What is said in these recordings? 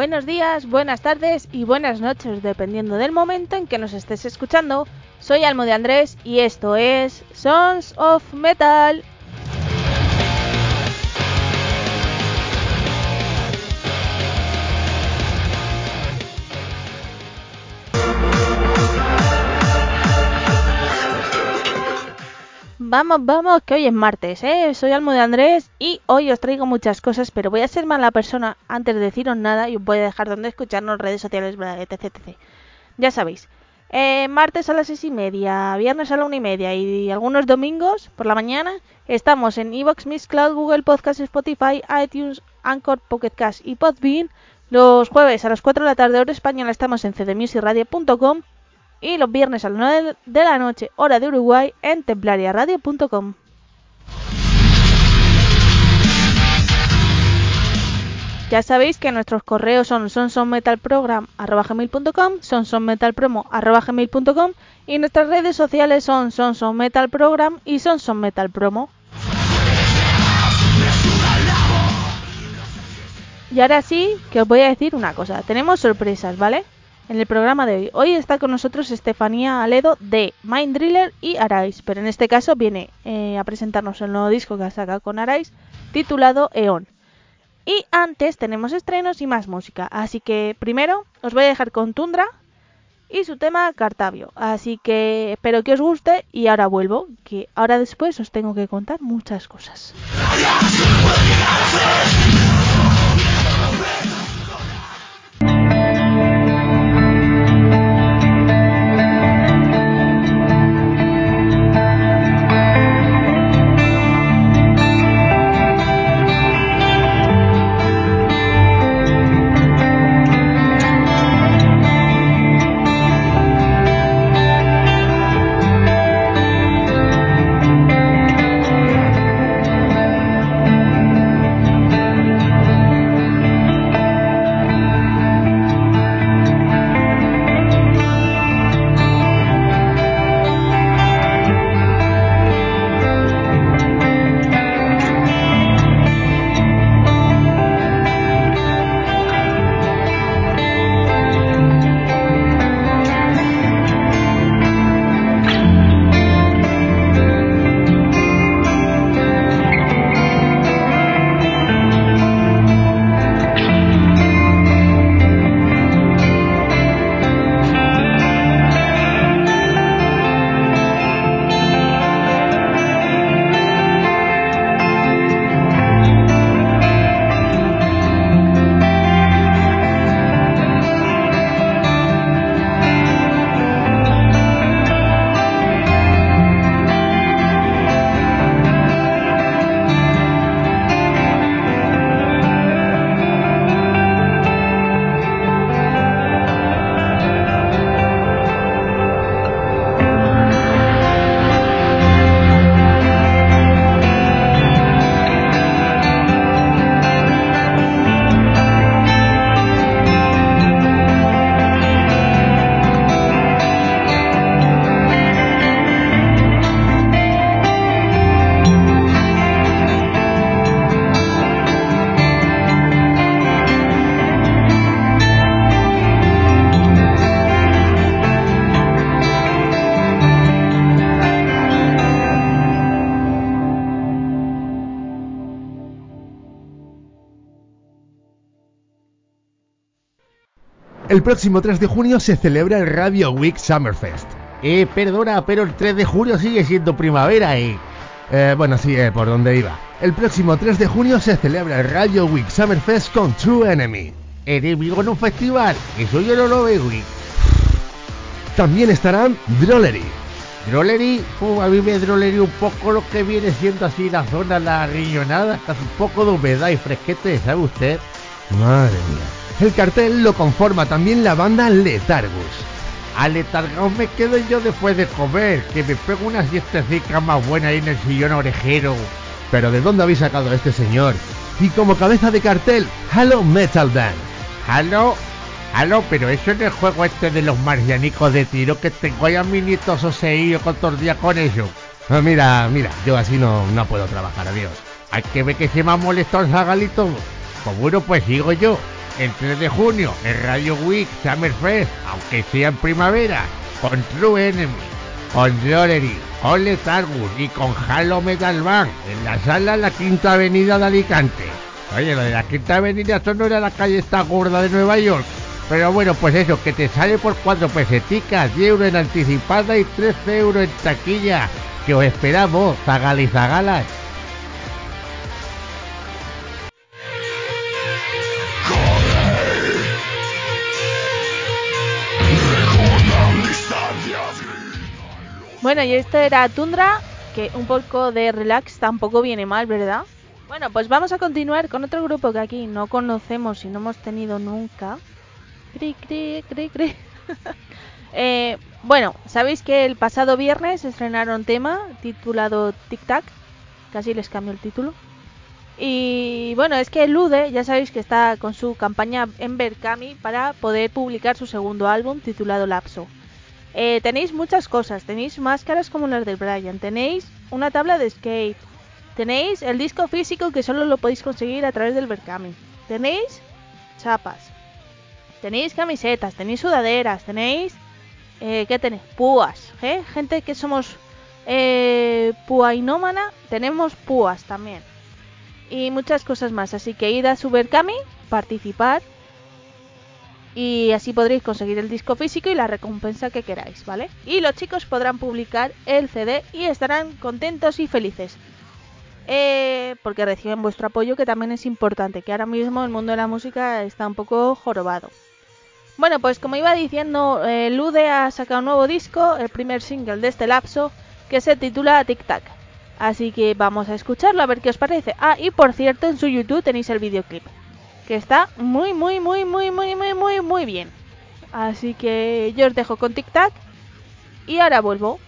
Buenos días, buenas tardes y buenas noches, dependiendo del momento en que nos estés escuchando. Soy Almo de Andrés y esto es Sons of Metal. Vamos, vamos, que hoy es martes, ¿eh? Soy Almo de Andrés y hoy os traigo muchas cosas, pero voy a ser mala persona antes de deciros nada y os voy a dejar donde escucharnos, redes sociales, etc, etc. Ya sabéis, eh, martes a las seis y media, viernes a la una y media y algunos domingos por la mañana estamos en Evox, Miss Cloud, Google Podcast, Spotify, iTunes, Anchor, Pocket Cast y Podbean. Los jueves a las 4 de la tarde hora española estamos en cdmusicradio.com y los viernes a las 9 de la noche, hora de Uruguay, en templariaradio.com. Ya sabéis que nuestros correos son sonsonmetalprogram.com, sonsonmetalpromo.com y nuestras redes sociales son sonsonmetalprogram y sonsonmetalpromo. Y ahora sí que os voy a decir una cosa, tenemos sorpresas, ¿vale? En el programa de hoy. Hoy está con nosotros Estefanía Aledo de Mind Driller y Arais, pero en este caso viene eh, a presentarnos el nuevo disco que ha sacado con Arais, titulado Eon. Y antes tenemos estrenos y más música, así que primero os voy a dejar con Tundra y su tema Cartavio. Así que espero que os guste y ahora vuelvo, que ahora después os tengo que contar muchas cosas. El próximo 3 de junio se celebra el Radio Week Summerfest. Eh, perdona, pero el 3 de junio sigue siendo primavera, eh. eh bueno, sí, eh, por dónde iba. El próximo 3 de junio se celebra el Radio Week Summerfest con True Enemy. Enemigo en un festival, eso yo no lo veo, güey. También estarán Drollery. Drollery, uh, a mí me drollery un poco lo que viene siendo así la zona, la riñonada, está un poco de humedad y fresquete, ¿sabe usted? Madre mía. El cartel lo conforma también la banda Letargus. A letargaos me quedo yo después de comer, que me pego una siestecica más buena ahí en el sillón orejero. Pero ¿de dónde habéis sacado a este señor? Y como cabeza de cartel, Halo Metal Band. Halo, Halo, pero eso en el juego este de los marcianicos de tiro que tengo ahí a mi nieto soseído con todo el día con ellos. Ah, mira, mira, yo así no, no puedo trabajar, adiós. Hay que ver que se me ha molestado el zagalito. Pues bueno, pues sigo yo. El 3 de junio en Radio Week Summer Fest, aunque sea en primavera, con True Enemy, con Jewelry, con Letargus y con Halo Metal en la sala La Quinta Avenida de Alicante. Oye, lo de la Quinta Avenida, esto no era la calle esta gorda de Nueva York. Pero bueno, pues eso, que te sale por cuatro peseticas, 10 euros en anticipada y 13 euros en taquilla. Que os esperamos, zagal y zagalas. Bueno, y esto era Tundra, que un poco de relax tampoco viene mal, ¿verdad? Bueno, pues vamos a continuar con otro grupo que aquí no conocemos y no hemos tenido nunca. Cri, cri, cri, cri. Eh, bueno, sabéis que el pasado viernes estrenaron tema titulado Tic Tac. Casi les cambio el título. Y bueno, es que Lude, ya sabéis que está con su campaña en Berkami para poder publicar su segundo álbum titulado Lapso. Eh, tenéis muchas cosas, tenéis máscaras como las del Brian, tenéis una tabla de skate, tenéis el disco físico que solo lo podéis conseguir a través del Berkami, tenéis chapas, tenéis camisetas, tenéis sudaderas, tenéis... Eh, ¿Qué tenéis? Púas, ¿eh? Gente que somos eh, puainómana, tenemos púas también. Y muchas cosas más, así que id a su Berkami, participar y así podréis conseguir el disco físico y la recompensa que queráis, ¿vale? Y los chicos podrán publicar el CD y estarán contentos y felices. Eh, porque reciben vuestro apoyo, que también es importante, que ahora mismo el mundo de la música está un poco jorobado. Bueno, pues como iba diciendo, eh, Lude ha sacado un nuevo disco, el primer single de este lapso, que se titula Tic Tac. Así que vamos a escucharlo a ver qué os parece. Ah, y por cierto, en su YouTube tenéis el videoclip que está muy, muy, muy, muy, muy, muy, muy, muy bien. Así que yo os dejo con Tic Tac y ahora vuelvo.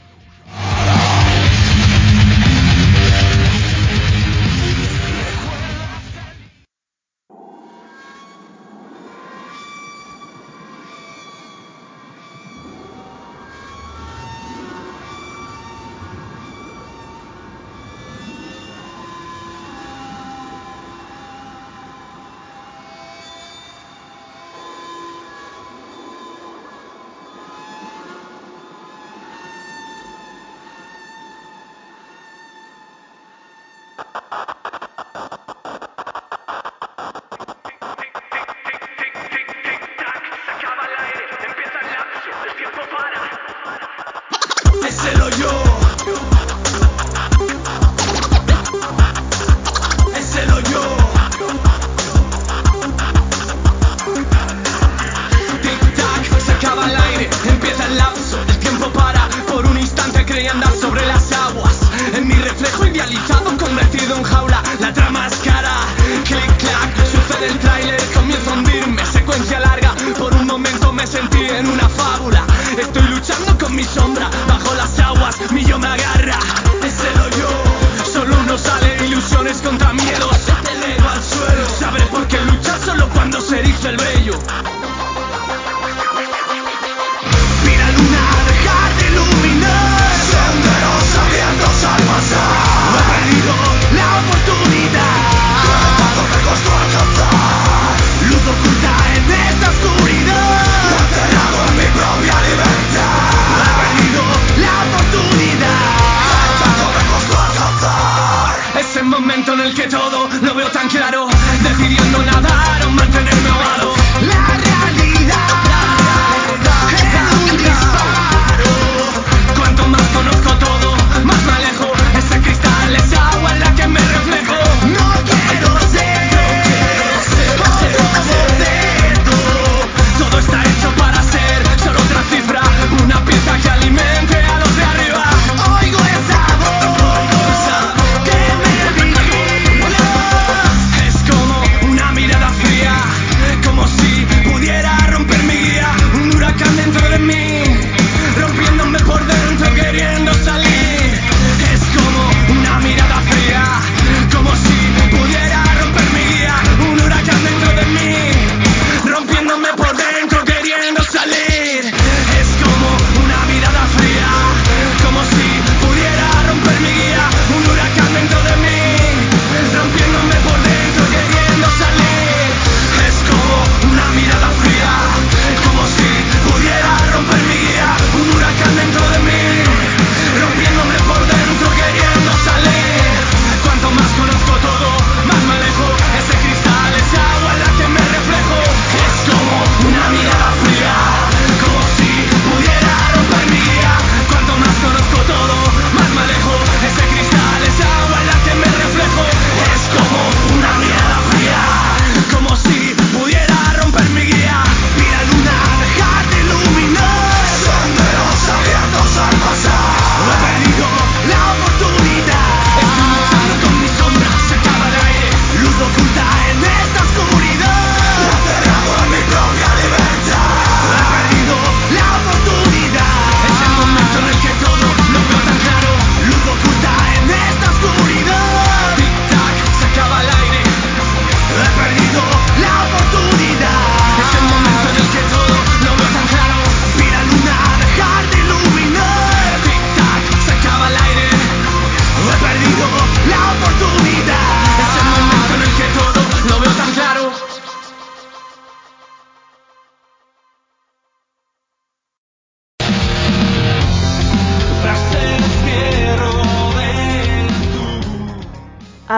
momento en el que todo lo veo tan claro, decidiendo nada.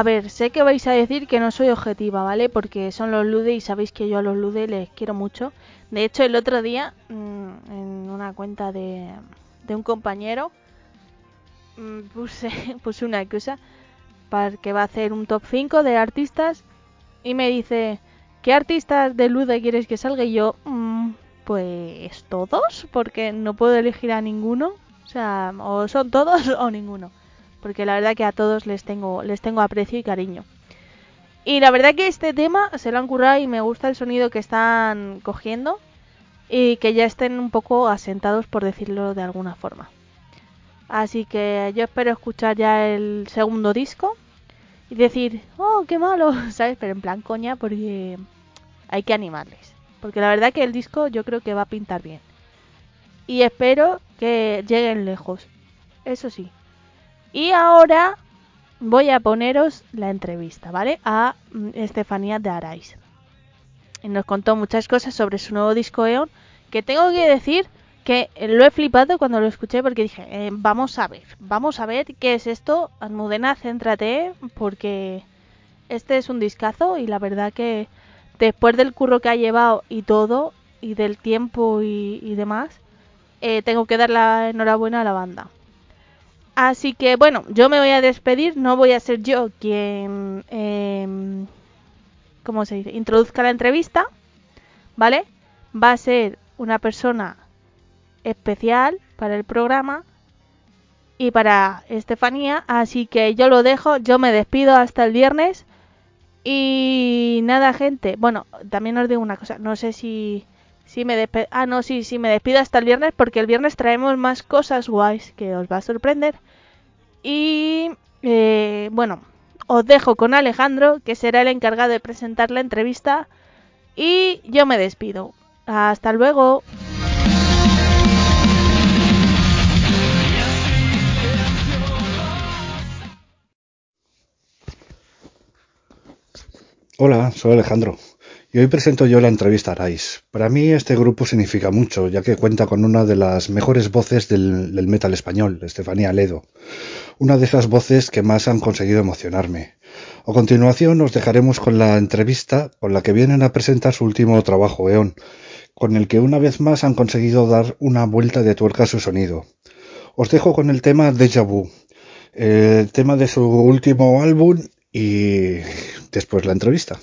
Ver, sé que vais a decir que no soy objetiva, ¿vale? Porque son los Lude y sabéis que yo a los Lude les quiero mucho. De hecho, el otro día, mm, en una cuenta de, de un compañero, mm, puse, puse una excusa para que va a hacer un top 5 de artistas y me dice, ¿qué artistas de Lude quieres que salga? Y yo, mm, pues todos, porque no puedo elegir a ninguno. O sea, o son todos o ninguno porque la verdad que a todos les tengo, les tengo aprecio y cariño. Y la verdad que este tema se lo han currado y me gusta el sonido que están cogiendo y que ya estén un poco asentados por decirlo de alguna forma. Así que yo espero escuchar ya el segundo disco y decir, oh, qué malo, ¿sabes? Pero en plan coña porque hay que animarles. Porque la verdad que el disco yo creo que va a pintar bien. Y espero que lleguen lejos. Eso sí, y ahora voy a poneros la entrevista, ¿vale? A mm, Estefanía de Araiz. Y nos contó muchas cosas sobre su nuevo disco Eon, que tengo que decir que lo he flipado cuando lo escuché porque dije, eh, vamos a ver, vamos a ver qué es esto, Almudena, céntrate, porque este es un discazo y la verdad que después del curro que ha llevado y todo, y del tiempo y, demás, eh, tengo que dar la enhorabuena a la banda. Así que bueno, yo me voy a despedir, no voy a ser yo quien, eh, ¿cómo se dice?, introduzca la entrevista, ¿vale? Va a ser una persona especial para el programa y para Estefanía, así que yo lo dejo, yo me despido hasta el viernes y nada gente, bueno, también os digo una cosa, no sé si Sí, me ah, no, sí, sí, me despido hasta el viernes porque el viernes traemos más cosas guays que os va a sorprender. Y eh, bueno, os dejo con Alejandro, que será el encargado de presentar la entrevista. Y yo me despido. Hasta luego. Hola, soy Alejandro. Y hoy presento yo la entrevista a Arais. Para mí este grupo significa mucho, ya que cuenta con una de las mejores voces del, metal español, Estefanía Ledo. Una de esas voces que más han conseguido emocionarme. A continuación nos dejaremos con la entrevista con la que vienen a presentar su último trabajo, Eon, con el que una vez más han conseguido dar una vuelta de tuerca a su sonido. Os dejo con el tema Deja Vu, el tema de su último álbum y después la entrevista.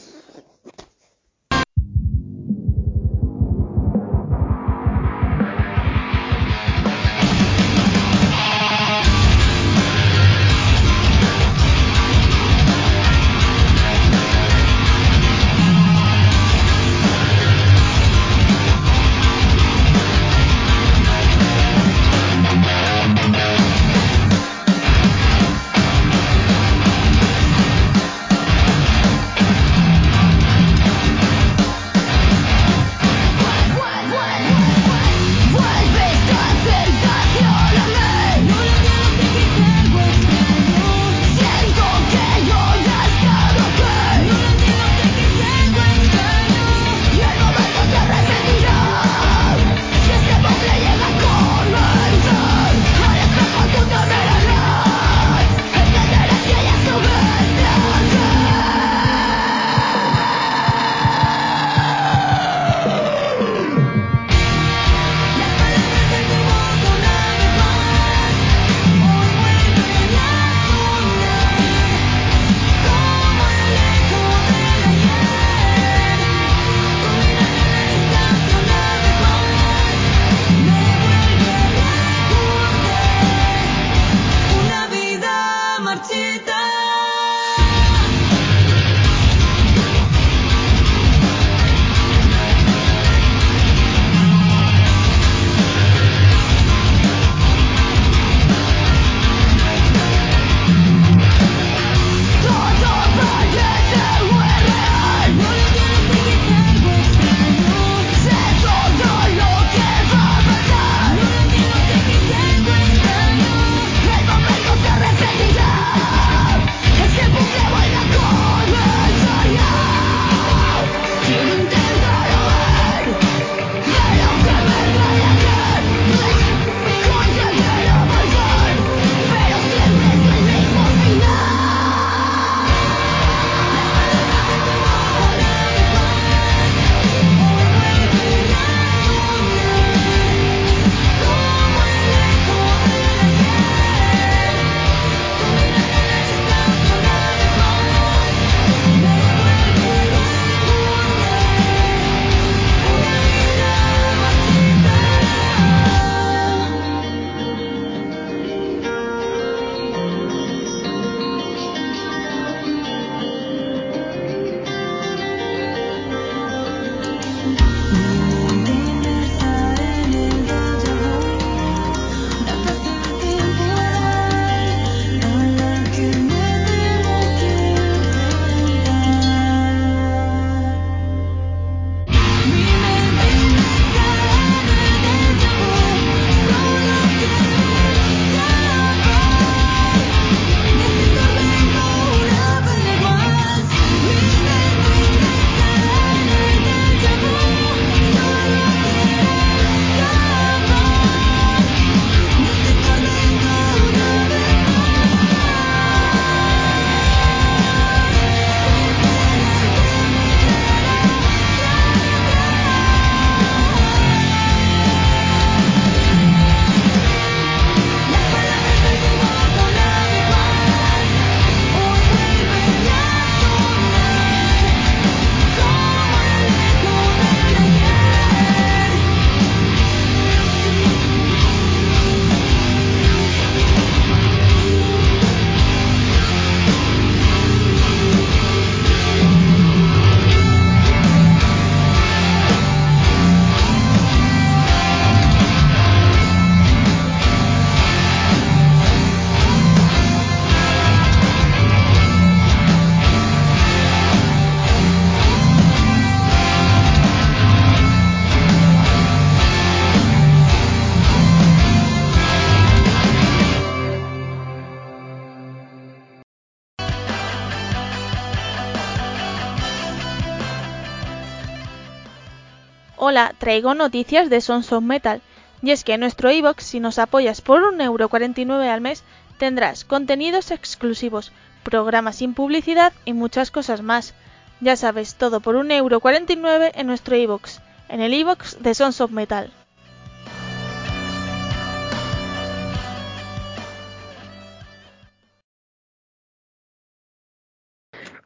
Hola, traigo noticias de Sons of Metal. Y es que en nuestro iBox, si nos apoyas por 1,49€ al mes, tendrás contenidos exclusivos, programas sin publicidad y muchas cosas más. Ya sabes, todo por 1,49€ en nuestro iBox, en el iBox de Sons of Metal.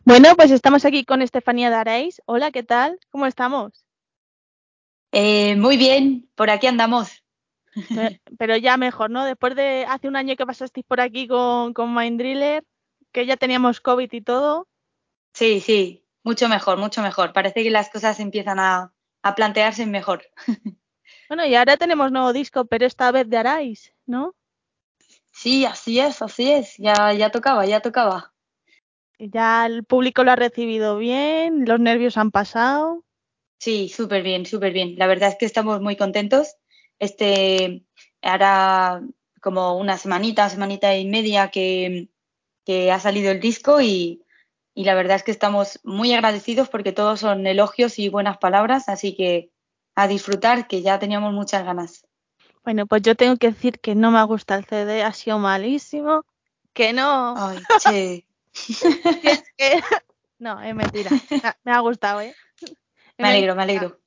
Bueno, pues estamos aquí con Estefanía Dareis. Hola, ¿qué tal? ¿Cómo estamos? Eh, muy bien, por aquí andamos. Pero, pero ya mejor, ¿no? Después de hace un año que pasasteis por aquí con, con Mindriller, que ya teníamos COVID y todo. Sí, sí, mucho mejor, mucho mejor. Parece que las cosas empiezan a, a plantearse mejor. Bueno, y ahora tenemos nuevo disco, pero esta vez de Arais, ¿no? Sí, así es, así es. Ya, ya tocaba, ya tocaba. Ya el público lo ha recibido bien, los nervios han pasado. Sí, súper bien, súper bien. La verdad es que estamos muy contentos. Este, hará como una semanita, semanita y media que, que ha salido el disco y, y la verdad es que estamos muy agradecidos porque todos son elogios y buenas palabras, así que a disfrutar, que ya teníamos muchas ganas. Bueno, pues yo tengo que decir que no me gusta el CD, ha sido malísimo. Que no. Ay, che. que es que- No, es mentira. Me- Me ha gustado, ¿eh? Me alegro, me alegro.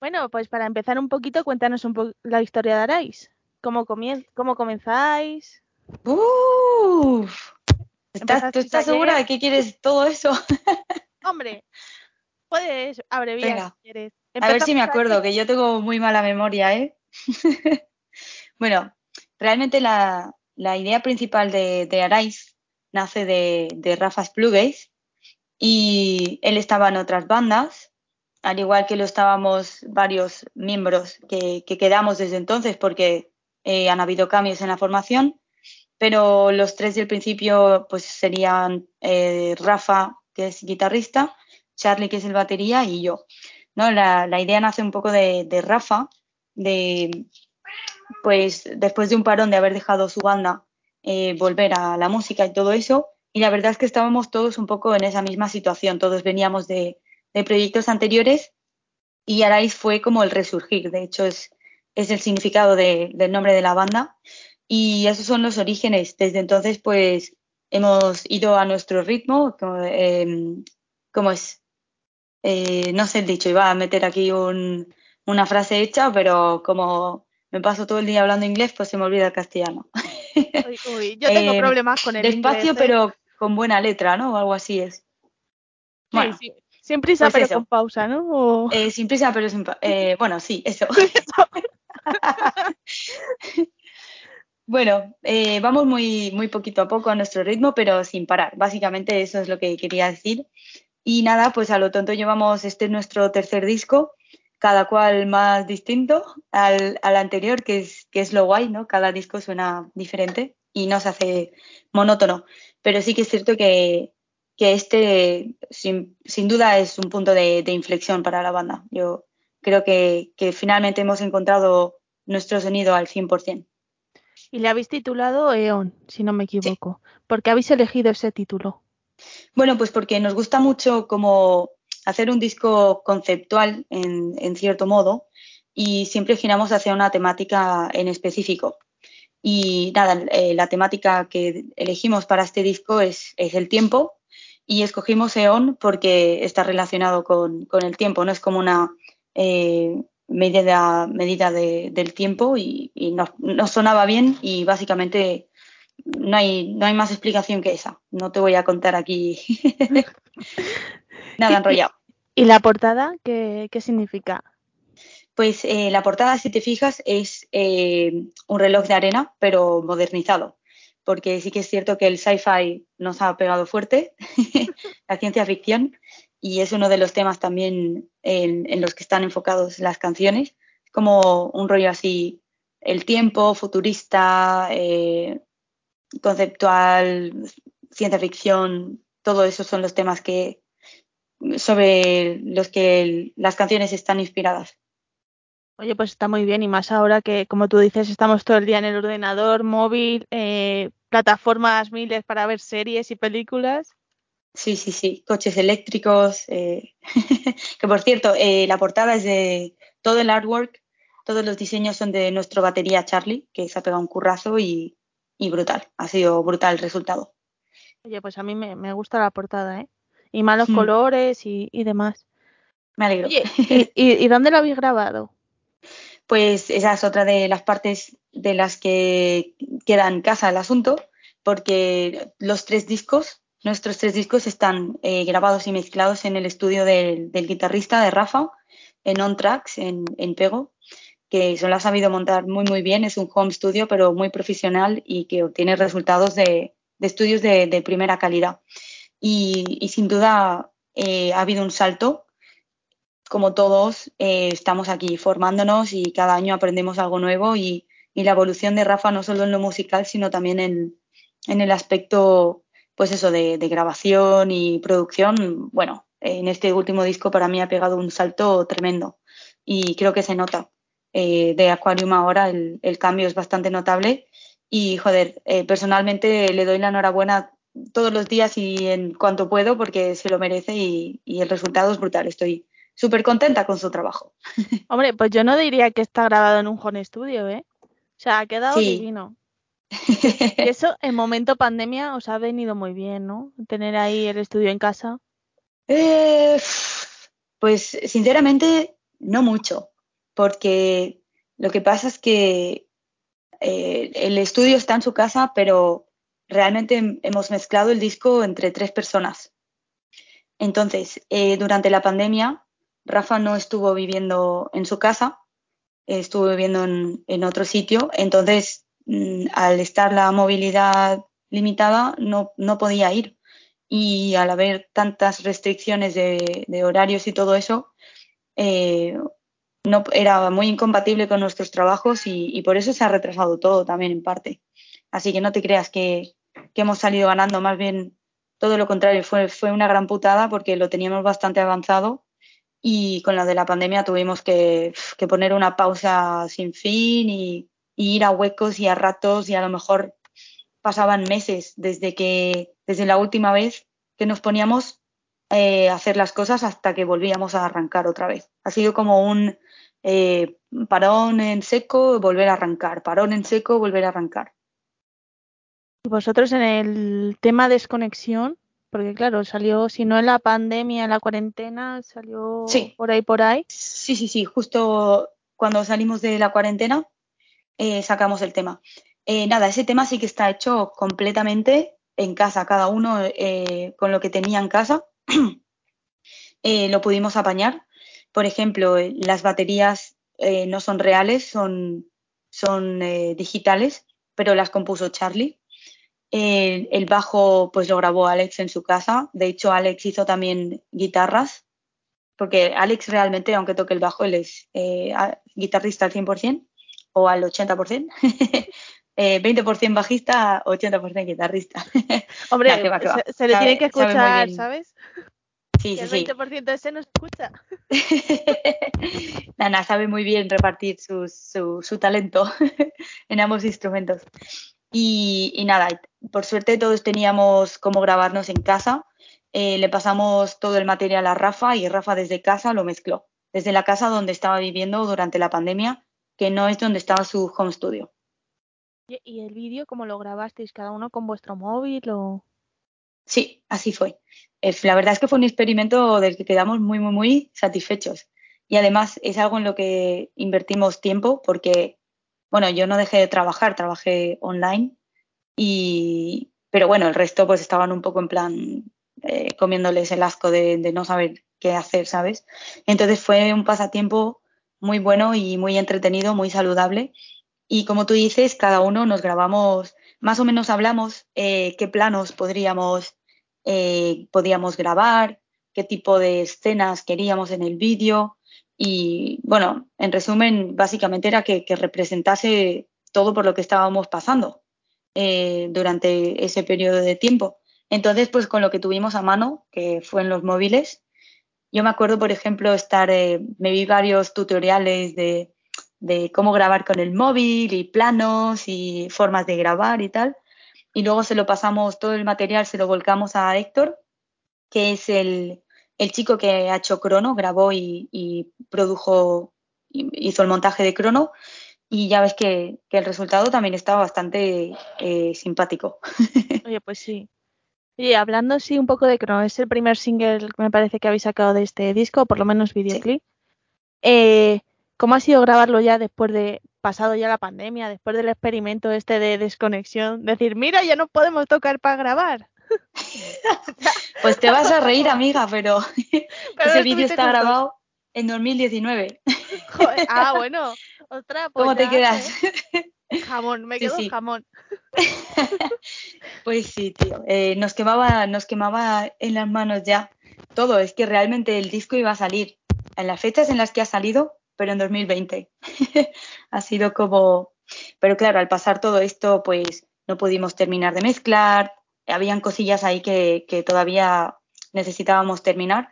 Bueno, pues para empezar un poquito, cuéntanos un poco la historia de Arais. ¿Cómo, comien- cómo comenzáis? Uf. ¿Estás, ¿Tú estás segura de que quieres todo eso? Hombre, puedes abreviar Venga. si quieres. A ver si me acuerdo, que yo tengo muy mala memoria, ¿eh? bueno, realmente la, la idea principal de, de Arais nace de, de Rafa Splugues y él estaba en otras bandas, al igual que lo estábamos varios miembros que, que quedamos desde entonces porque eh, han habido cambios en la formación, pero los tres del principio pues serían eh, Rafa, que es guitarrista, Charlie, que es el batería, y yo. ¿no? La, idea nace un poco de, de Rafa, de pues después de un parón de haber dejado su banda, eh, volver a la música y todo eso. Y la verdad es que estábamos todos un poco en esa misma situación, todos veníamos de, de proyectos anteriores y Arais fue como el resurgir, de hecho es, es el significado de- del nombre de la banda y esos son los orígenes. Desde entonces pues hemos ido a nuestro ritmo, como, eh, ¿cómo es? Eh, no sé el dicho, iba a meter aquí un- una frase hecha, pero como me paso todo el día hablando inglés, pues se me olvida el castellano. Uy, uy, yo tengo Eh, problemas con el Despacio, inglés, ¿eh? pero con buena letra, ¿no? O algo así es. Sí, Bueno, sí. Sin prisa, pues pero eso. con pausa, ¿no? O- eh, sin prisa, pero sin... pa- eh, bueno, sí, eso. Bueno, eh, vamos muy, muy poquito a poco a nuestro ritmo, pero sin parar. Básicamente eso es lo que quería decir. Y nada, pues a lo tonto llevamos este nuestro tercer disco, cada cual más distinto al, al anterior, que es, que es lo guay, ¿no? Cada disco suena diferente y no se hace monótono. Pero sí que es cierto que, que este, sin, sin duda, es un punto de, de inflexión para la banda. Yo creo que, que finalmente hemos encontrado nuestro sonido al 100%. Y le habéis titulado Eon, si no me equivoco. ¿Por qué habéis elegido ese título? Bueno, pues porque nos gusta mucho como hacer un disco conceptual en, en cierto modo y siempre giramos hacia una temática en específico. Y nada, eh, la temática que elegimos para este disco es, es el tiempo y escogimos Eon porque está relacionado con, con el tiempo, no es como una eh, medida, medida de- del tiempo y, y nos, nos sonaba bien y básicamente no hay, no hay más explicación que esa. No te voy a contar aquí nada enrollado. ¿Y la portada qué, qué significa? Pues eh, la portada, si te fijas, es eh, un reloj de arena, pero modernizado. Porque sí que es cierto que el sci-fi nos ha pegado fuerte, la ciencia ficción, y es uno de los temas también en, los que están enfocados las canciones. Es como un rollo así, el tiempo, futurista, eh, conceptual, ciencia ficción, todo eso son los temas que sobre los que las canciones están inspiradas. Oye, pues está muy bien y más ahora que, como tú dices, estamos todo el día en el ordenador, móvil, eh, plataformas miles para ver series y películas. Sí, sí, sí, coches eléctricos. eh, que por cierto, eh, la portada es de todo el artwork, todos los diseños son de nuestro batería Charlie, que se ha pegado un currazo y, y brutal. Ha sido brutal el resultado. Oye, pues a mí me, me gusta la portada, ¿eh? Y malos Mm. colores y, y demás. Me alegro. Oye, ¿y, y, y dónde lo habéis grabado? Pues esa es otra de las partes de las que queda en casa el asunto, porque los tres discos, nuestros tres discos están eh, grabados y mezclados en el estudio del, guitarrista de Rafa, en On Tracks, en, en Pego, que se lo ha sabido montar muy muy bien, es un home studio pero muy profesional y que obtiene resultados de, estudios de, primera calidad. Y, y sin duda eh, ha habido un salto como todos, eh, estamos aquí formándonos y cada año aprendemos algo nuevo y, y, la evolución de Rafa no solo en lo musical, sino también en, en el aspecto, pues eso, de, de, grabación y producción. Bueno, en este último disco para mí ha pegado un salto tremendo y creo que se nota. Eh, de Aquarium ahora el, el, cambio es bastante notable y, joder, eh, personalmente le doy la enhorabuena todos los días y en cuanto puedo porque se lo merece y, y el resultado es brutal. Estoy súper contenta con su trabajo. Hombre, pues yo no diría que está grabado en un home studio, ¿eh? O sea, ha quedado Sí. divino. Y eso en momento pandemia os ha venido muy bien, ¿no? Tener ahí el estudio en casa. Eh, pues sinceramente no mucho, porque lo que pasa es que eh, el estudio está en su casa, pero realmente hemos mezclado el disco entre tres personas. Entonces, eh, durante la pandemia, Rafa no estuvo viviendo en su casa, estuvo viviendo en, otro sitio, entonces mm, al estar la movilidad limitada no, no, podía ir. Y al haber tantas restricciones de, horarios y todo eso, eh, no, era muy incompatible con nuestros trabajos y, y, por eso se ha retrasado todo también en parte. Así que no te creas que, que hemos salido ganando, más bien todo lo contrario, fue, fue una gran putada porque lo teníamos bastante avanzado y con la de la pandemia tuvimos que, poner una pausa sin fin y, ir a huecos y a ratos y a lo mejor pasaban meses desde que desde la última vez que nos poníamos eh, a hacer las cosas hasta que volvíamos a arrancar otra vez. Ha sido como un eh, parón en seco, volver a arrancar, parón en seco, volver a arrancar. Vosotros en el tema desconexión, porque claro, salió, si no en la pandemia, en la cuarentena, salió sí. por ahí, por ahí. Sí, sí, sí, justo cuando salimos de la cuarentena eh, sacamos el tema. Eh, nada, ese tema sí que está hecho completamente en casa, cada uno eh, con lo que tenía en casa lo pudimos apañar. Por ejemplo, las baterías no son reales, son, son digitales, pero las compuso Charlie. El, el, bajo pues lo grabó Alex en su casa. De hecho, Alex hizo también guitarras, porque Alex realmente, aunque toque el bajo, él es eh, guitarrista al 100% o al 80%. eh, 20% bajista, 80% guitarrista. Hombre, va, va. Se, se, le sabe, tiene que escuchar, ¿sabes? Sí, sí, sí, el 20% ese no escucha. Nana sabe muy bien repartir su, su, su talento en ambos instrumentos. Y, y, nada, por suerte todos teníamos cómo grabarnos en casa. Eh, le pasamos todo el material a Rafa y Rafa desde casa lo mezcló. Desde la casa donde estaba viviendo durante la pandemia, que no es donde estaba su home studio. ¿Y el vídeo cómo lo grabasteis? ¿Cada uno con vuestro móvil o...? Sí, así fue. Eh, la verdad es que fue un experimento del que quedamos muy, muy, muy satisfechos. Y además es algo en lo que invertimos tiempo porque, bueno, yo no dejé de trabajar, trabajé online. Y, pero bueno, el resto pues estaban un poco en plan eh, comiéndoles el asco de, no saber qué hacer, ¿sabes? Entonces fue un pasatiempo muy bueno y muy entretenido, muy saludable. Y como tú dices, cada uno nos grabamos, más o menos hablamos eh, qué planos podríamos, eh, podíamos grabar, qué tipo de escenas queríamos en el vídeo. Y bueno, en resumen, básicamente era que, que representase todo por lo que estábamos pasando eh, durante ese periodo de tiempo. Entonces, pues con lo que tuvimos a mano, que fue en los móviles, yo me acuerdo, por ejemplo, estar, eh, me vi varios tutoriales de, de cómo grabar con el móvil y planos y formas de grabar y tal. Y luego se lo pasamos, todo el material se lo volcamos a Héctor, que es el, el chico que ha hecho Crono, grabó y, y produjo hizo el montaje de crono y ya ves que, que el resultado también estaba bastante eh, simpático. Oye, pues sí. Y hablando sí un poco de crono, es el primer single que me parece que habéis sacado de este disco, por lo menos videoclip. Eh, ¿Cómo ha sido grabarlo ya después de pasado ya la pandemia, después del experimento este de desconexión? Decir, mira, ya no podemos tocar para grabar. pues te vas a reír, amiga, pero, ese vídeo está grabado en 2019. ah, bueno. Otra, pues ¿Cómo te quedas? Jamón, me quedo jamón. pues sí, tío. Eh, nos quemaba, nos quemaba en las manos ya todo. Es que realmente el disco iba a salir en las fechas en las que ha salido, pero en 2020. ha sido como. Pero claro, al pasar todo esto, pues no pudimos terminar de mezclar. Habían cosillas ahí que, que todavía necesitábamos terminar.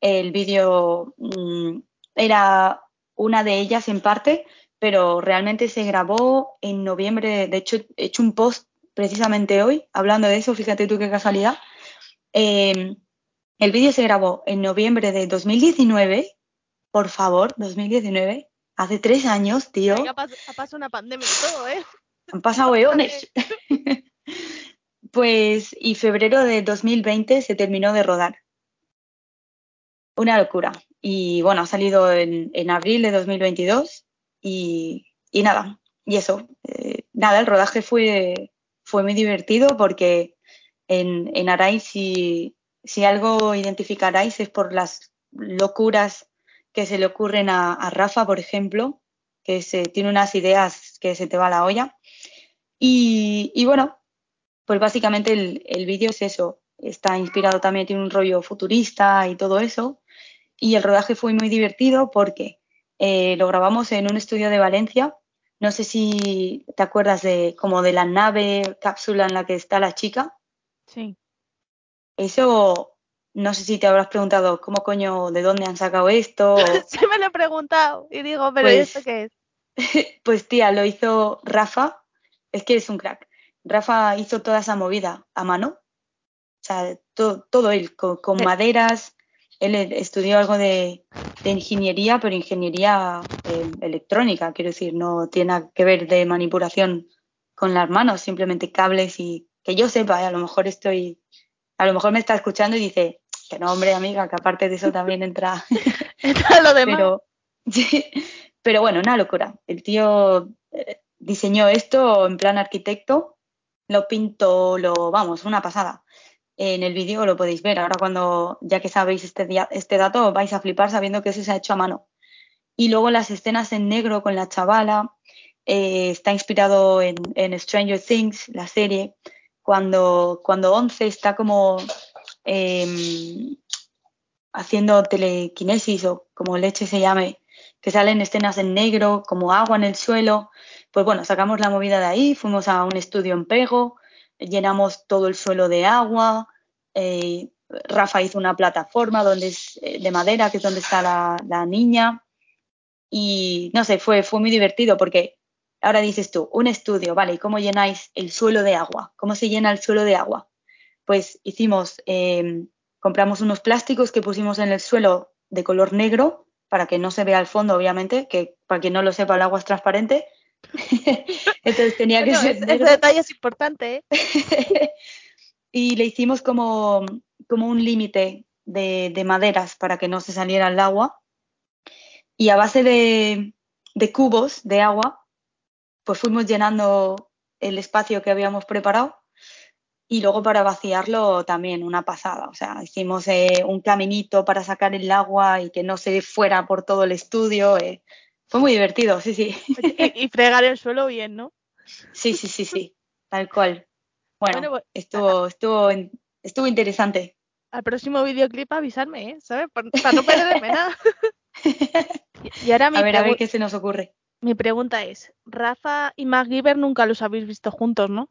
El vídeo mm, era una de ellas en parte, pero realmente se grabó en noviembre. De hecho, he hecho un post precisamente hoy hablando de eso, fíjate tú qué casualidad. Em, el vídeo se grabó en noviembre de 2019, por favor, 2019, hace tres años, tío. Ha pasado una pandemia y todo, ¿eh? Han pasado eones. pues, y febrero de 2020 se terminó de rodar. Una locura. Y bueno, ha salido en, en abril de 2022 y, nada, y eso. Eh, nada, el rodaje fue, fue muy divertido porque en, en si, si algo identificaráis es por las locuras que se le ocurren a, a Rafa, por ejemplo, que se, tiene unas ideas que se te va la olla. Y, y bueno, pues básicamente el, el vídeo es eso. Está inspirado también, tiene un rollo futurista y todo eso y el rodaje fue muy divertido porque eh, lo grabamos en un estudio de Valencia. No sé si te acuerdas de como de la nave cápsula en la que está la chica. Sí. Eso, no sé si te habrás preguntado cómo coño, de dónde han sacado esto. sí me lo he preguntado y digo, pero pues, ¿esto qué es? pues tía, lo hizo Rafa. Es que es un crack. Rafa hizo toda esa movida a mano. O sea, todo, todo él, con, con maderas, él estudió algo de, ingeniería, pero ingeniería eh, electrónica, quiero decir, no tiene nada que ver de manipulación con las manos, simplemente cables y que yo sepa, a lo mejor estoy, a lo mejor me está escuchando y dice, que no, hombre, amiga, que aparte de eso también entra, entra lo demás. Pero, pero bueno, una locura. El tío eh, diseñó esto en plan arquitecto, lo pintó, lo, vamos, una pasada en el vídeo lo podéis ver. Ahora cuando, ya que sabéis este, este dato, vais a flipar sabiendo que eso se ha hecho a mano. Y luego las escenas en negro con la chavala, eh, está inspirado en, Stranger Things, la serie, cuando, cuando Once está como em, haciendo telequinesis o como leche se llame, que salen escenas en negro, como agua en el suelo. Pues bueno, sacamos la movida de ahí, fuimos a un estudio en Pego, llenamos todo el suelo de agua. Eh, Rafa hizo una plataforma donde es eh, de madera, que es donde está la, niña. Y no sé, fue, fue muy divertido porque ahora dices tú, un estudio, ¿vale? ¿Y cómo llenáis el suelo de agua? ¿Cómo se llena el suelo de agua? Pues hicimos, eh, compramos unos plásticos que pusimos en el suelo de color negro para que no se vea el fondo, obviamente, que para quien no lo sepa, el agua es transparente. Entonces tenía que ser. Ese detalle es importante. ¿eh? y le hicimos como, como un límite de, de, maderas para que no se saliera el agua. Y a base de, de cubos de agua, pues fuimos llenando el espacio que habíamos preparado. Y luego para vaciarlo también una pasada. O sea, hicimos eh, un caminito para sacar el agua y que no se fuera por todo el estudio. Eh. Fue muy divertido, sí, sí. Y, fregar el suelo bien, ¿no? Sí, sí, sí, sí, tal cual. Bueno, pues, estuvo, estuvo, estuvo interesante. Al próximo videoclip avisarme, ¿eh? ¿Sabes? Para no perderme nada. y ahora a ver, a ver qué se nos ocurre. Mi pregunta es, Rafa y MacGyver nunca los habéis visto juntos, ¿no?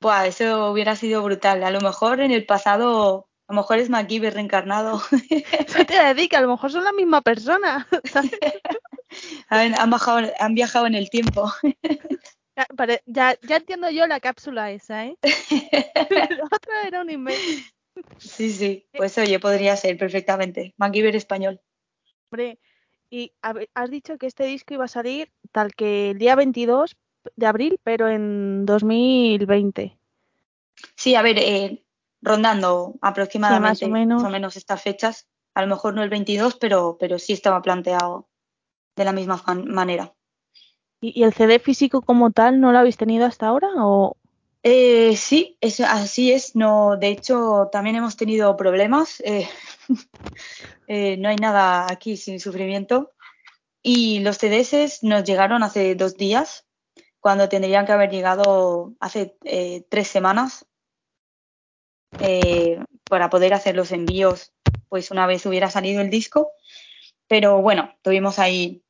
Buah, eso hubiera sido brutal. A lo mejor en el pasado, a lo mejor es MacGyver reencarnado. Eso te dedica, a lo mejor son la misma persona. han, han, han viajado en el tiempo. Ya, ya, entiendo yo la cápsula esa, ¿eh? la otra era un email. Sí, sí. Pues oye, podría ser perfectamente. MacGyver español. Hombre, Y has dicho que este disco iba a salir tal que el día 22 de abril, pero en 2020. Sí, a ver, eh, rondando aproximadamente más, o menos. más o menos estas fechas. A lo mejor no el 22, pero, pero sí estaba planteado de la misma manera. ¿Y, el CD físico como tal no lo habéis tenido hasta ahora? O... Eh, sí, es, así es. No, de hecho, también hemos tenido problemas. Eh, eh, no hay nada aquí sin sufrimiento. Y los CDs nos llegaron hace dos días, cuando tendrían que haber llegado hace tres semanas para poder hacer los envíos, pues una vez hubiera salido el disco. Pero bueno, tuvimos ahí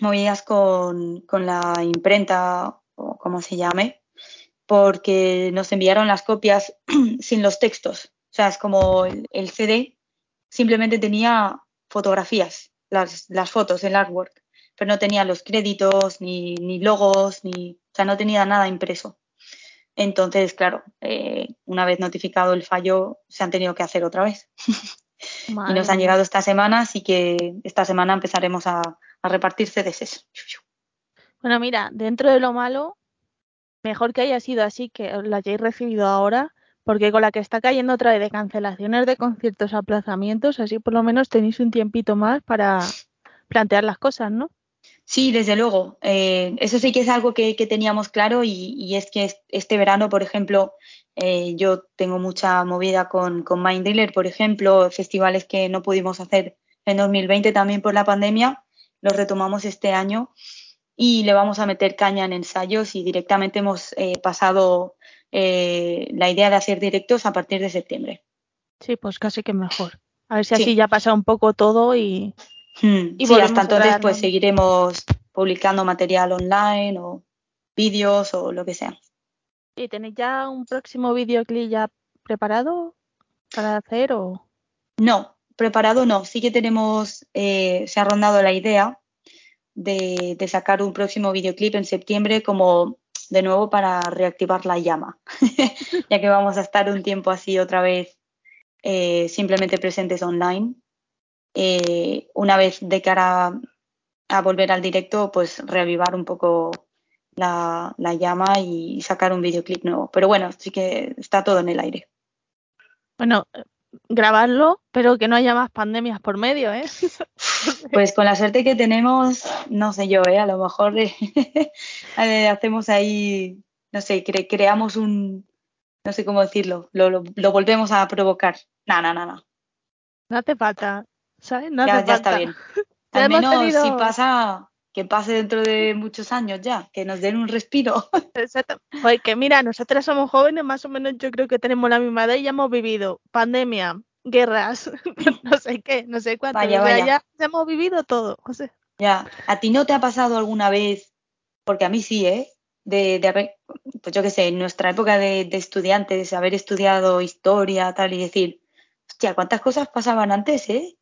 movidas con, con la imprenta o como se llame, porque nos enviaron las copias sin los textos. O sea, es como el, CD simplemente tenía fotografías, las, las, fotos, el artwork, pero no tenía los créditos, ni, ni, logos, ni, o sea, no tenía nada impreso. Entonces, claro, eh, una vez notificado el fallo, se han tenido que hacer otra vez. y nos han llegado esta semana, así que esta semana empezaremos a, a repartir CDs. Bueno, mira, dentro de lo malo, mejor que haya sido así, que la hayáis recibido ahora, porque con la que está cayendo otra vez de cancelaciones de conciertos, aplazamientos, así por lo menos tenéis un tiempito más para plantear las cosas, ¿no? Sí, desde luego. Eh, eso sí que es algo que, teníamos claro y, es que este verano, por ejemplo, eh, yo tengo mucha movida con, con Mind Dealer, por ejemplo, festivales que no pudimos hacer en 2020 también por la pandemia lo retomamos este año y le vamos a meter caña en ensayos y directamente hemos eh, pasado eh, la idea de hacer directos a partir de septiembre. Sí, pues casi que mejor. A ver si así ya pasa un poco todo y... Hmm. y sí, hasta entonces pues seguiremos publicando material online o vídeos o lo que sea. ¿Y tenéis ya un próximo videoclip ya preparado para hacer o...? No, preparado no, sí que tenemos, eh, se ha rondado la idea de, sacar un próximo videoclip en septiembre como de nuevo para reactivar la llama, ya que vamos a estar un tiempo así otra vez eh, simplemente presentes online. Eh, una vez de cara a volver al directo, pues reavivar un poco la, la llama y sacar un videoclip nuevo. Pero bueno, sí que está todo en el aire. Bueno, grabarlo, pero que no haya más pandemias por medio, ¿eh? Pues con la suerte que tenemos, no sé yo, ¿eh? A lo mejor eh, hacemos ahí, no sé, creamos un, no sé cómo decirlo, lo, lo, volvemos a provocar. No, no, no, no. No hace falta, ¿sabes? No ya, ya está bien. Al menos si pasa, que pase dentro de muchos años ya, que nos den un respiro. Exacto. Pues que mira, nosotras somos jóvenes, más o menos yo creo que tenemos la misma edad y ya hemos vivido pandemia, guerras, no sé qué, no sé cuánto. Vaya, vaya. Ya, hemos vivido todo. Ya, ¿a ti no te ha pasado alguna vez? Porque a mí sí, ¿eh? De, de haber, pues yo qué sé, en nuestra época de, de estudiantes, haber estudiado historia, tal, y decir, hostia, ¿cuántas cosas pasaban antes, eh?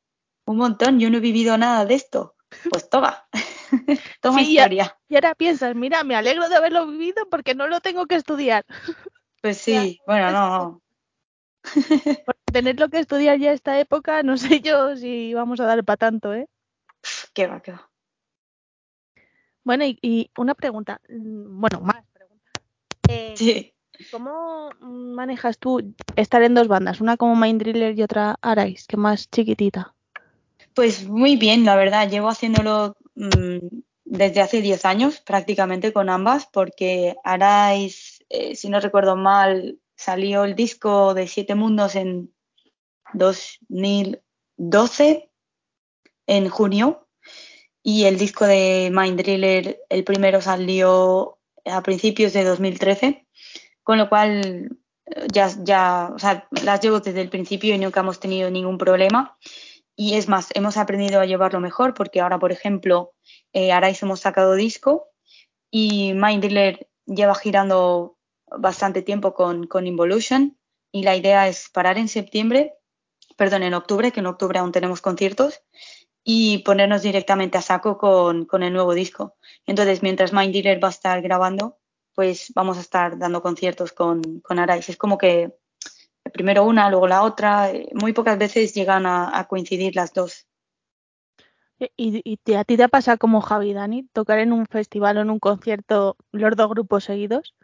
Un montón, yo no he vivido nada de esto. Pues toma. Toma historia. Y, ahora piensas, mira, me alegro de haberlo vivido porque no lo tengo que estudiar. Pues sí, bueno, no. Por tenerlo que estudiar ya esta época, no sé yo si vamos a dar para tanto, ¿eh? Qué va, qué va. Bueno, y, una pregunta, mm, bueno, más preguntas. Eh, sí. ¿Cómo manejas tú estar en dos bandas, una como Mind Driller y otra Arais, que más chiquitita? Pues muy bien, la verdad. Llevo haciéndolo Mm, desde hace 10 años prácticamente con ambas, porque Arais, eh, si no recuerdo mal, salió el disco de Siete Mundos en 2012, en junio, y el disco de Mind Driller, el primero salió a principios de 2013, con lo cual eh, ya, ya o sea, las llevo desde el principio y nunca hemos tenido ningún problema. Y es más, hemos aprendido a llevarlo mejor porque ahora, por ejemplo, eh, hemos sacado disco y Mind Dealer lleva girando bastante tiempo con, con Involution y la idea es parar en septiembre, perdón, en octubre, que en octubre aún tenemos conciertos, y ponernos directamente a saco con, con el nuevo disco. Entonces, mientras Mind Dealer va a estar grabando, pues vamos a estar dando conciertos con, con Arais. Es como que primero una, luego la otra. Eh, muy pocas veces llegan a, coincidir las dos. ¿Y, y a ti te pasa como Javi Dani, tocar en un festival o en un concierto los dos grupos seguidos?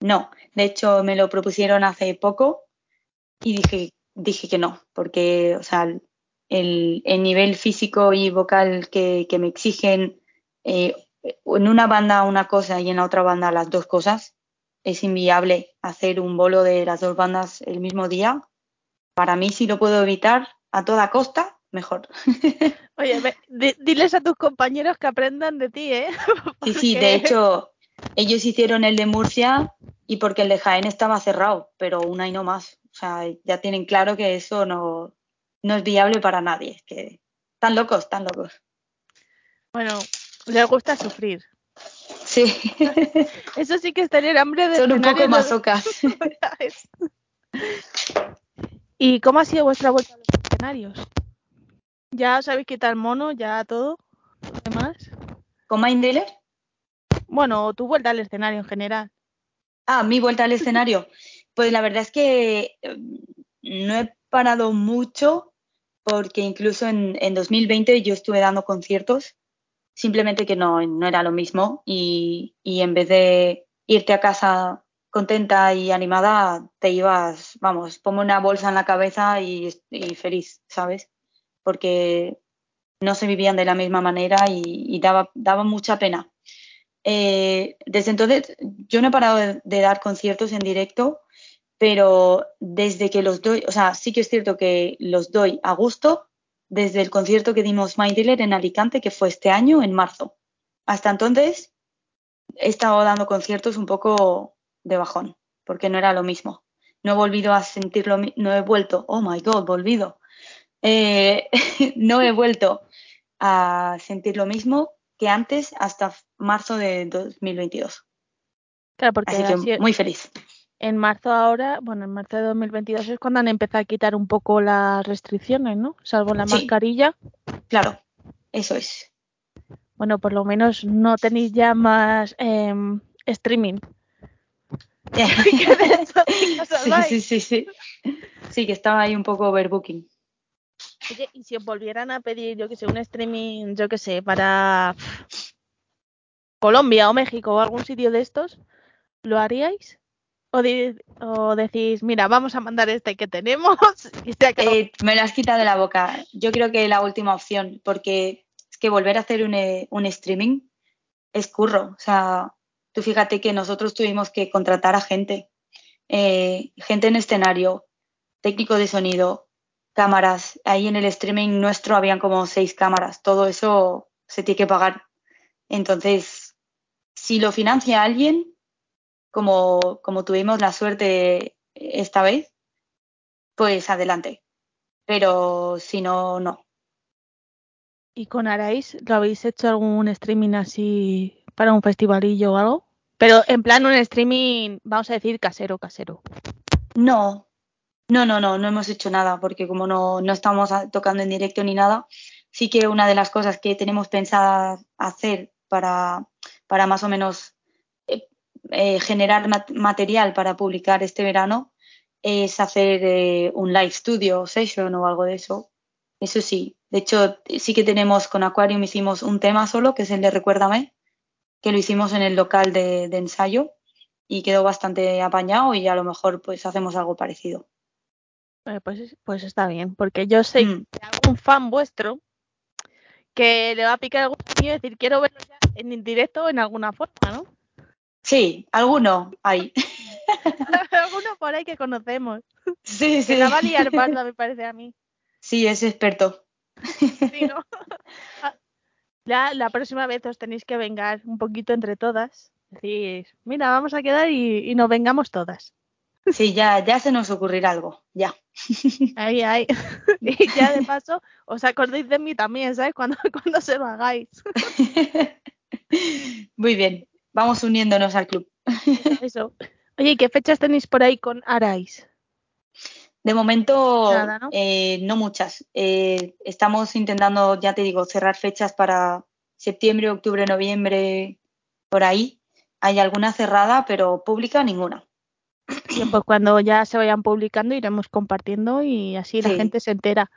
No, de hecho me lo propusieron hace poco y dije, dije que no, porque, o sea, el, el nivel físico y vocal que, que me exigen eh, en una banda una cosa y en la otra banda las dos cosas, es inviable hacer un bolo de las dos bandas el mismo día. Para mí, si lo puedo evitar a toda costa, mejor. Oye, diles a tus compañeros que aprendan de ti, ¿eh? Sí, sí, de hecho, ellos hicieron el de Murcia y porque el de Jaén estaba cerrado, pero una y no más. O sea, ya tienen claro que eso no, no es viable para nadie. Que están locos, están locos. Bueno, les gusta sufrir. Sí. Eso sí que es tener hambre de Son un poco masocas. ¿Y cómo ha sido vuestra vuelta a los escenarios? ¿Ya os habéis quitado el mono? ¿Ya todo? ¿Lo demás? ¿Con Mind Bueno, tu vuelta al escenario en general. Ah, mi vuelta al escenario. Pues la verdad es que eh, no he parado mucho porque incluso en, en 2020 yo estuve dando conciertos simplemente que no, no era lo mismo y, y, en vez de irte a casa contenta y animada, te ibas, vamos, ponme una bolsa en la cabeza y, y feliz, ¿sabes? Porque no se vivían de la misma manera y, y daba, daba mucha pena. Eh, desde entonces yo no he parado de, de, dar conciertos en directo, pero desde que los doy, o sea, sí que es cierto que los doy a gusto, desde el concierto que dimos My Dealer en Alicante, que fue este año, en marzo. Hasta entonces he estado dando conciertos un poco de bajón, porque no era lo mismo. No he volvido a sentirlo, no he vuelto, oh my god, volvido. Eh, no he vuelto a sentir lo mismo que antes hasta marzo de 2022. Claro, porque Así que muy feliz en marzo ahora, bueno, en marzo de 2022 es cuando han empezado a quitar un poco las restricciones, ¿no? Salvo la Sí. mascarilla. Claro, eso es. Bueno, por lo menos no tenéis ya más em, streaming. Sí sí, sí, sí. Sí, que estaba ahí un poco overbooking. Oye, y si os volvieran a pedir, yo que sé, un streaming, yo que sé, para Colombia o México o algún sitio de estos, ¿lo haríais? O, o decís, mira, vamos a mandar este que tenemos y. Eh, me lo has quitado de la boca. Yo creo que la última opción, porque es que volver a hacer un, eh, un streaming es curro. O sea, tú fíjate que nosotros tuvimos que contratar a gente, eh, gente en escenario, técnico de sonido, cámaras. Ahí en el streaming nuestro habían como seis cámaras. Todo eso se tiene que pagar. Entonces, si lo financia alguien, como, como tuvimos la suerte esta vez, pues adelante. Pero si no, no. ¿Y con Arais lo habéis hecho algún streaming así para un festivalillo o algo? Pero en plan un streaming, vamos a decir, casero, casero. No, no, no, no, no hemos hecho nada, porque como no, no estamos tocando en directo ni nada, sí que una de las cosas que tenemos pensadas hacer para, para más o menos eh, generar mat- material para publicar este verano es hacer eh, un live studio session o algo de eso. Eso sí, de hecho sí que tenemos con Aquarium hicimos un tema solo, que es el de Recuérdame, que lo hicimos en el local de, de ensayo y quedó bastante apañado y a lo mejor pues hacemos algo parecido. Eh, pues, pues está bien, porque yo sé Mm. que hay algún fan vuestro que le va a picar algún y decir, quiero verlo ya en directo en alguna forma, ¿no? Sí, alguno hay. Alguno por ahí que conocemos. Sí, Que sí. la va a liar parda, me parece a mí. Sí, es experto. Sí, ¿no? Ah, Ya la próxima vez os tenéis que vengar un poquito entre todas. Decir, mira, vamos a quedar y, y nos vengamos todas. Sí, ya, ya se nos ocurrirá algo. Ya. Ahí, ahí. Y ya de paso, os acordéis de mí también, ¿sabes? Cuando, cuando se lo hagáis. Muy bien. Vamos uniéndonos al club. Eso. Oye, ¿y qué fechas tenéis por ahí con Arais? De momento, Nada, ¿no? eh, no muchas. Eh, estamos intentando, ya te digo, cerrar fechas para septiembre, octubre, noviembre, por ahí. Hay alguna cerrada, pero pública ninguna. Pues cuando ya se vayan publicando iremos compartiendo y así la Sí. gente se entera.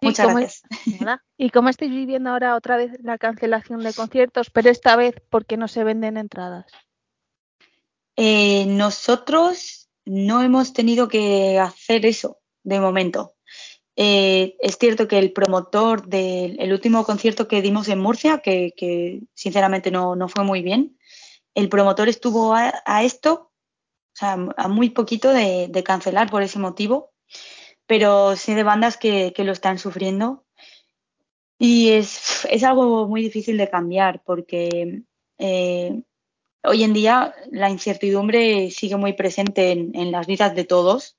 Muchas ¿cómo gracias. es-. ¿Y cómo estáis viviendo ahora otra vez la cancelación de conciertos, pero esta vez porque no se venden entradas? Eh, nosotros no hemos tenido que hacer eso de momento. Eh, es cierto que el promotor del el último concierto que dimos en Murcia, que, que sinceramente no, no fue muy bien, el promotor estuvo a, a esto, o sea, a muy poquito de, de cancelar por ese motivo, pero sí de bandas que, que lo están sufriendo. Y es, es algo muy difícil de cambiar porque eh, hoy en día la incertidumbre sigue muy presente en, en las vidas de todos,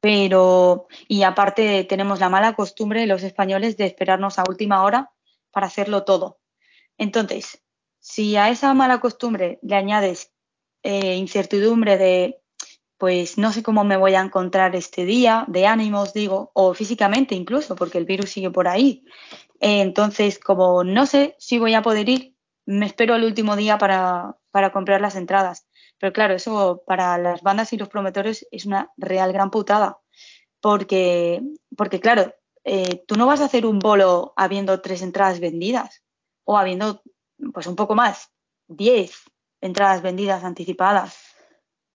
pero y aparte tenemos la mala costumbre los españoles de esperarnos a última hora para hacerlo todo. Entonces, si a esa mala costumbre le añades eh, incertidumbre de, pues no sé cómo me voy a encontrar este día, de ánimos, digo, o físicamente incluso, porque el virus sigue por ahí. Eh, entonces, como no sé si voy a poder ir, me espero el último día para, para comprar las entradas. Pero claro, eso para las bandas y los promotores es una real gran putada. Porque, porque claro, eh, tú no vas a hacer un bolo habiendo tres entradas vendidas o habiendo pues un poco más, diez entradas vendidas anticipadas.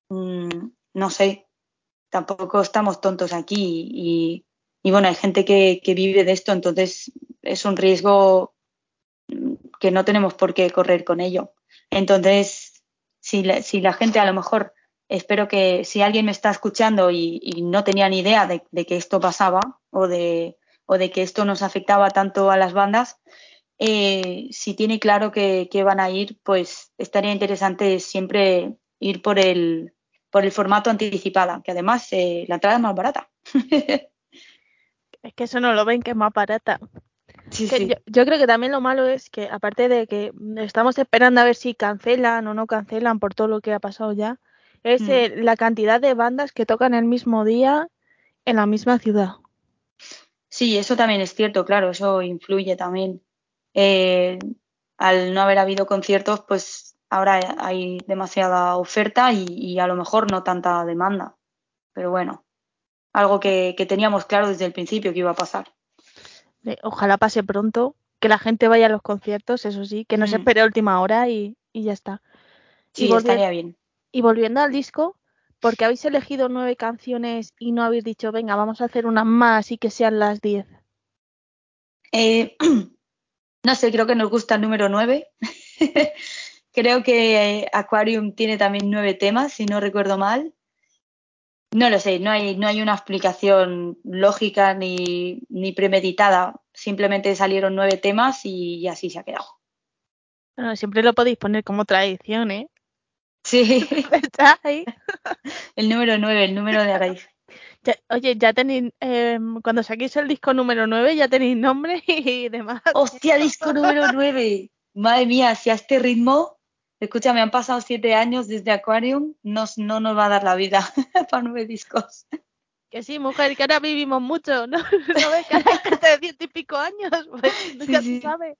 Mm, no sé, tampoco estamos tontos aquí y, bueno, hay gente que, vive de esto, entonces es un riesgo que no tenemos por qué correr con ello. Entonces, si la, gente a lo mejor, espero que si alguien me está escuchando y, no tenía ni idea de, de, que esto pasaba o de, o de que esto nos afectaba tanto a las bandas, eh, si tiene claro que, que, van a ir, pues estaría interesante siempre ir por el, por el formato anticipada, que además eh, la entrada es más barata. es que eso no lo ven que es más barata. Sí, que sí. Yo, yo, creo que también lo malo es que, aparte de que estamos esperando a ver si cancelan o no cancelan por todo lo que ha pasado ya, es Mm. eh, la cantidad de bandas que tocan el mismo día en la misma ciudad. Sí, eso también es cierto, claro, eso influye también. Eh, al no haber habido conciertos, pues ahora hay demasiada oferta y, y, a lo mejor no tanta demanda. Pero bueno, algo que, que teníamos claro desde el principio que iba a pasar. Ojalá pase pronto, que la gente vaya a los conciertos, eso sí, que no mm. se espere a última hora y, y ya está. Sí, y estaría bien. Y volviendo al disco, porque habéis elegido nueve canciones y no habéis dicho, venga, vamos a hacer unas más y que sean las diez. Eh, no sé, creo que nos gusta el número nueve. creo que Aquarium tiene también nueve temas, si no recuerdo mal. No lo sé, no hay, no hay una explicación lógica ni, ni premeditada. Simplemente salieron nueve temas y, y así se ha quedado. Bueno, siempre lo podéis poner como tradición, ¿eh? Sí. ¿Está ahí? El número nueve, el número de raíz. Ya, oye, ya tenéis, eh, cuando saquéis el disco número 9 ya tenéis nombre y demás. ¡Hostia, disco número 9! Madre mía, si a este ritmo, escucha, me han pasado siete años desde Aquarium, no, no nos va a dar la vida para nueve discos. Que sí, mujer, que ahora vivimos mucho, ¿no? ¿No ves que hay gente de ciento y pico años? Pues nunca Sí, sí. se sabe.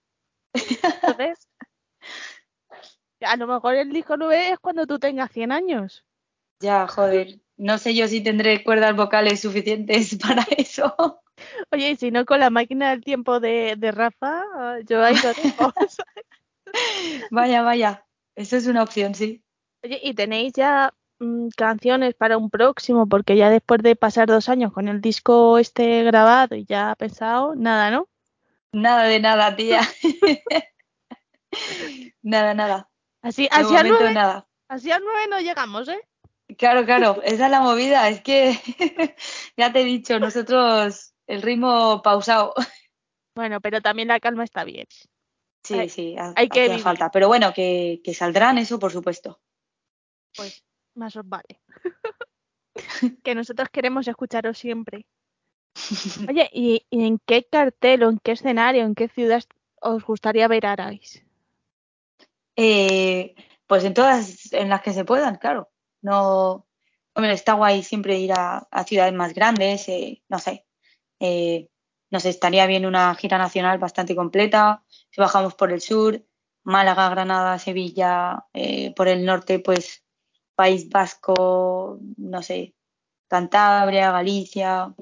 Entonces, a lo mejor el disco 9 es cuando tú tengas 100 años. Ya, joder. No sé yo si tendré cuerdas vocales suficientes para eso. Oye, y si no, con la máquina del tiempo de, de Rafa, yo ahí lo dejo. Vaya, vaya. Eso es una opción, sí. Oye, ¿y tenéis ya mm, canciones para un próximo? Porque ya después de pasar dos años con el disco este grabado y ya pensado, nada, ¿no? Nada de nada, tía. nada, nada. Así, De momento, 9, nada. así al 9 no llegamos, ¿eh? Claro, claro, esa es la movida. Es que ya te he dicho, nosotros el ritmo pausado. Bueno, pero también la calma está bien. Sí, Hay- sí, ha- hay que falta. Pero bueno, que, que saldrán eso, por supuesto. Pues más os vale. que nosotros queremos escucharos siempre. Oye, ¿y, y en qué cartel o en qué escenario, en qué ciudad os gustaría ver a Arais? Eh, pues en todas en las que se puedan, claro. No, hombre, está guay siempre ir a, a ciudades más grandes, eh, no sé. Eh, nos estaría bien una gira nacional bastante completa. Si bajamos por el sur, Málaga, Granada, Sevilla, eh, por el norte, pues País Vasco, no sé, Cantabria, Galicia.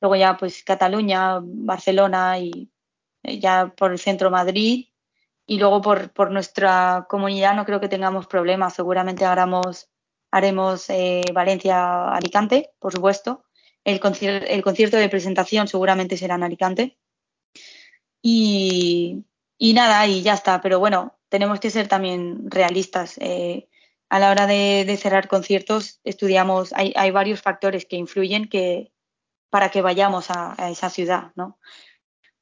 Luego ya pues Cataluña, Barcelona y eh, ya por el centro Madrid. Y luego por, por nuestra comunidad no creo que tengamos problemas. Seguramente haremos, haremos eh, Valencia-Alicante, por supuesto. El, concier- el concierto de presentación seguramente será en Alicante. Y, y nada, y ya está. Pero bueno, tenemos que ser también realistas. Eh, a la hora de, cerrar conciertos, estudiamos, hay, hay varios factores que influyen que, para que vayamos a, a esa ciudad, ¿no?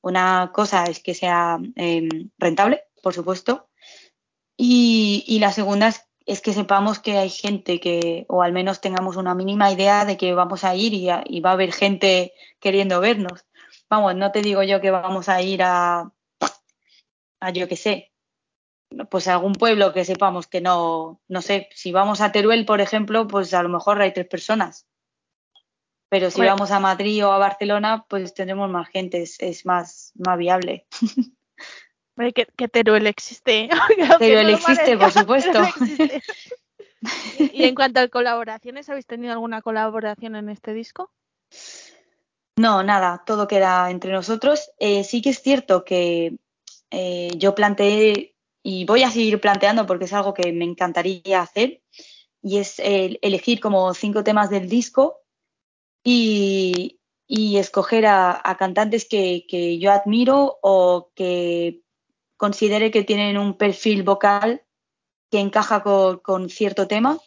Una cosa es que sea eh, rentable, por supuesto, y, y la segunda es, es, que sepamos que hay gente que, o al menos tengamos una mínima idea de que vamos a ir y, a, y va a haber gente queriendo vernos. Vamos, no te digo yo que vamos a ir a, a yo qué sé, pues a algún pueblo que sepamos que no, no sé, si vamos a Teruel, por ejemplo, pues a lo mejor hay tres personas. Pero si Bueno. vamos a Madrid o a Barcelona, pues tendremos más gente, es, es más, más viable. Que, que Teruel existe. Teruel existe, por supuesto. Existe. y, y en cuanto a colaboraciones, ¿habéis tenido alguna colaboración en este disco? No, nada, todo queda entre nosotros. Eh, sí que es cierto que eh, yo planteé y voy a seguir planteando porque es algo que me encantaría hacer y es eh, elegir como cinco temas del disco y, y escoger a, a cantantes que, que, yo admiro o que considere que tienen un perfil vocal que encaja con, cierto tema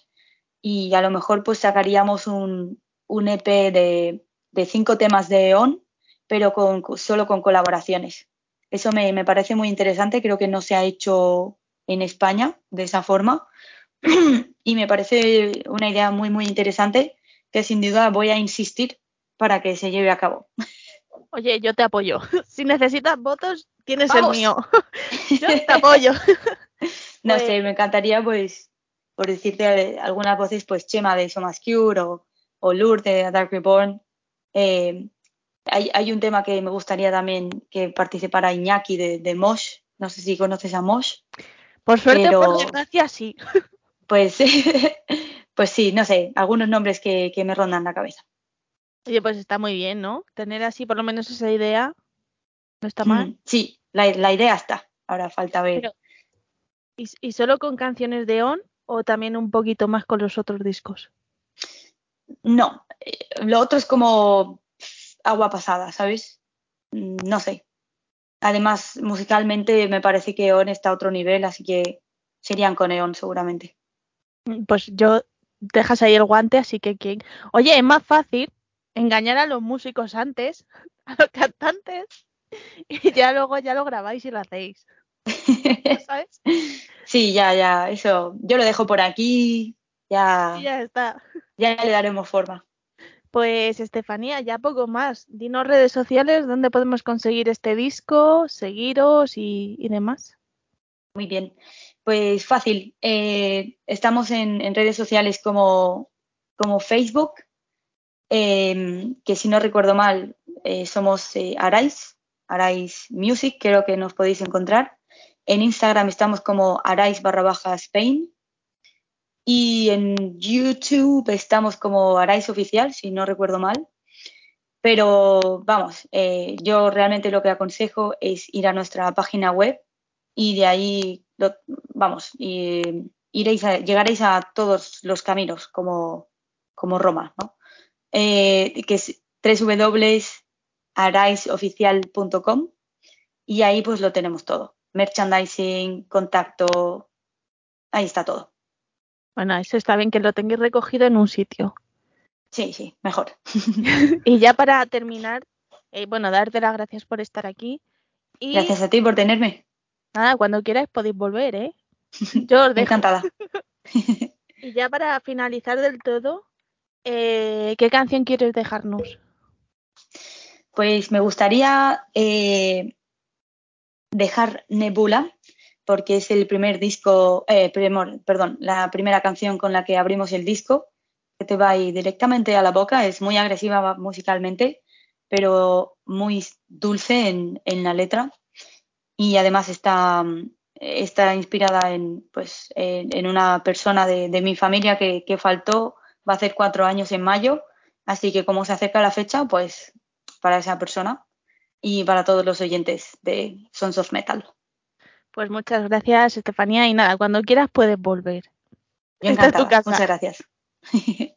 y a lo mejor pues sacaríamos un, un EP de, de, cinco temas de ON, pero con, solo con colaboraciones. Eso me, me, parece muy interesante, creo que no se ha hecho en España de esa forma y me parece una idea muy, muy interesante que sin duda voy a insistir para que se lleve a cabo. Oye, yo te apoyo. Si necesitas votos, tienes ¡Vamos! el mío. yo te apoyo. no pues... sé, me encantaría, pues, por decirte algunas voces, pues Chema de Somas Cure o, o Lourdes de Dark Reborn. Eh, hay, hay, un tema que me gustaría también que participara Iñaki de, de Mosh. No sé si conoces a Mosh. Por suerte, pero... por desgracia, sí. Pues, pues sí, no sé, algunos nombres que, que me rondan la cabeza. Oye, pues está muy bien, ¿no? Tener así por lo menos esa idea no está mal. Mm, sí, la, la, idea está. Ahora falta ver. Pero, ¿y, ¿y, solo con canciones de On o también un poquito más con los otros discos? No, eh, lo otro es como agua pasada, ¿sabes? Mm, No sé. Además, musicalmente me parece que On está a otro nivel, así que serían con Eon seguramente. Pues yo dejas ahí el guante, así que ¿quién? Oye, es más fácil engañar a los músicos antes, a los cantantes, y ya luego ya lo grabáis y lo hacéis. ¿Sabes? Sí, ya, ya, eso. Yo lo dejo por aquí, ya. Ya está. Ya le daremos forma. Pues Estefanía, ya poco más. Dinos redes sociales donde podemos conseguir este disco, seguiros y, y demás. Muy bien. Pues fácil. Eh, estamos en, en, redes sociales como, como Facebook, eh, que si no recuerdo mal, eh, somos Arais, Arais Music, creo que nos podéis encontrar. En Instagram estamos como Arais barra baja Spain. Y en YouTube estamos como Arais Oficial, si no recuerdo mal. Pero vamos, eh, yo realmente lo que aconsejo es ir a nuestra página web y de ahí, vamos, y, a, llegaréis a todos los caminos como, como Roma, ¿no? Eh, que es www.araisoficial.com y ahí pues lo tenemos todo. Merchandising, contacto, ahí está todo. Bueno, eso está bien que lo tengáis recogido en un sitio. Sí, sí, mejor. y ya para terminar, eh, bueno, darte las gracias por estar aquí. Y... Gracias a ti por tenerme. Nada, cuando quieras podéis volver, ¿eh? Yo os dejo. Encantada. y ya para finalizar del todo, eh, ¿qué canción quieres dejarnos? Pues me gustaría eh, dejar Nebula, porque es el primer disco, eh, perdón, la primera canción con la que abrimos el disco, que te va ahí directamente a la boca, es muy agresiva musicalmente, pero muy dulce en, la letra y además está, está inspirada en, pues, en, una persona de, mi familia que, faltó, va a hacer cuatro años en mayo, así que como se acerca la fecha, pues para esa persona y para todos los oyentes de Sons of Metal. Pues muchas gracias, Estefanía. Y nada, cuando quieras puedes volver. Esta es tu casa. Muchas gracias.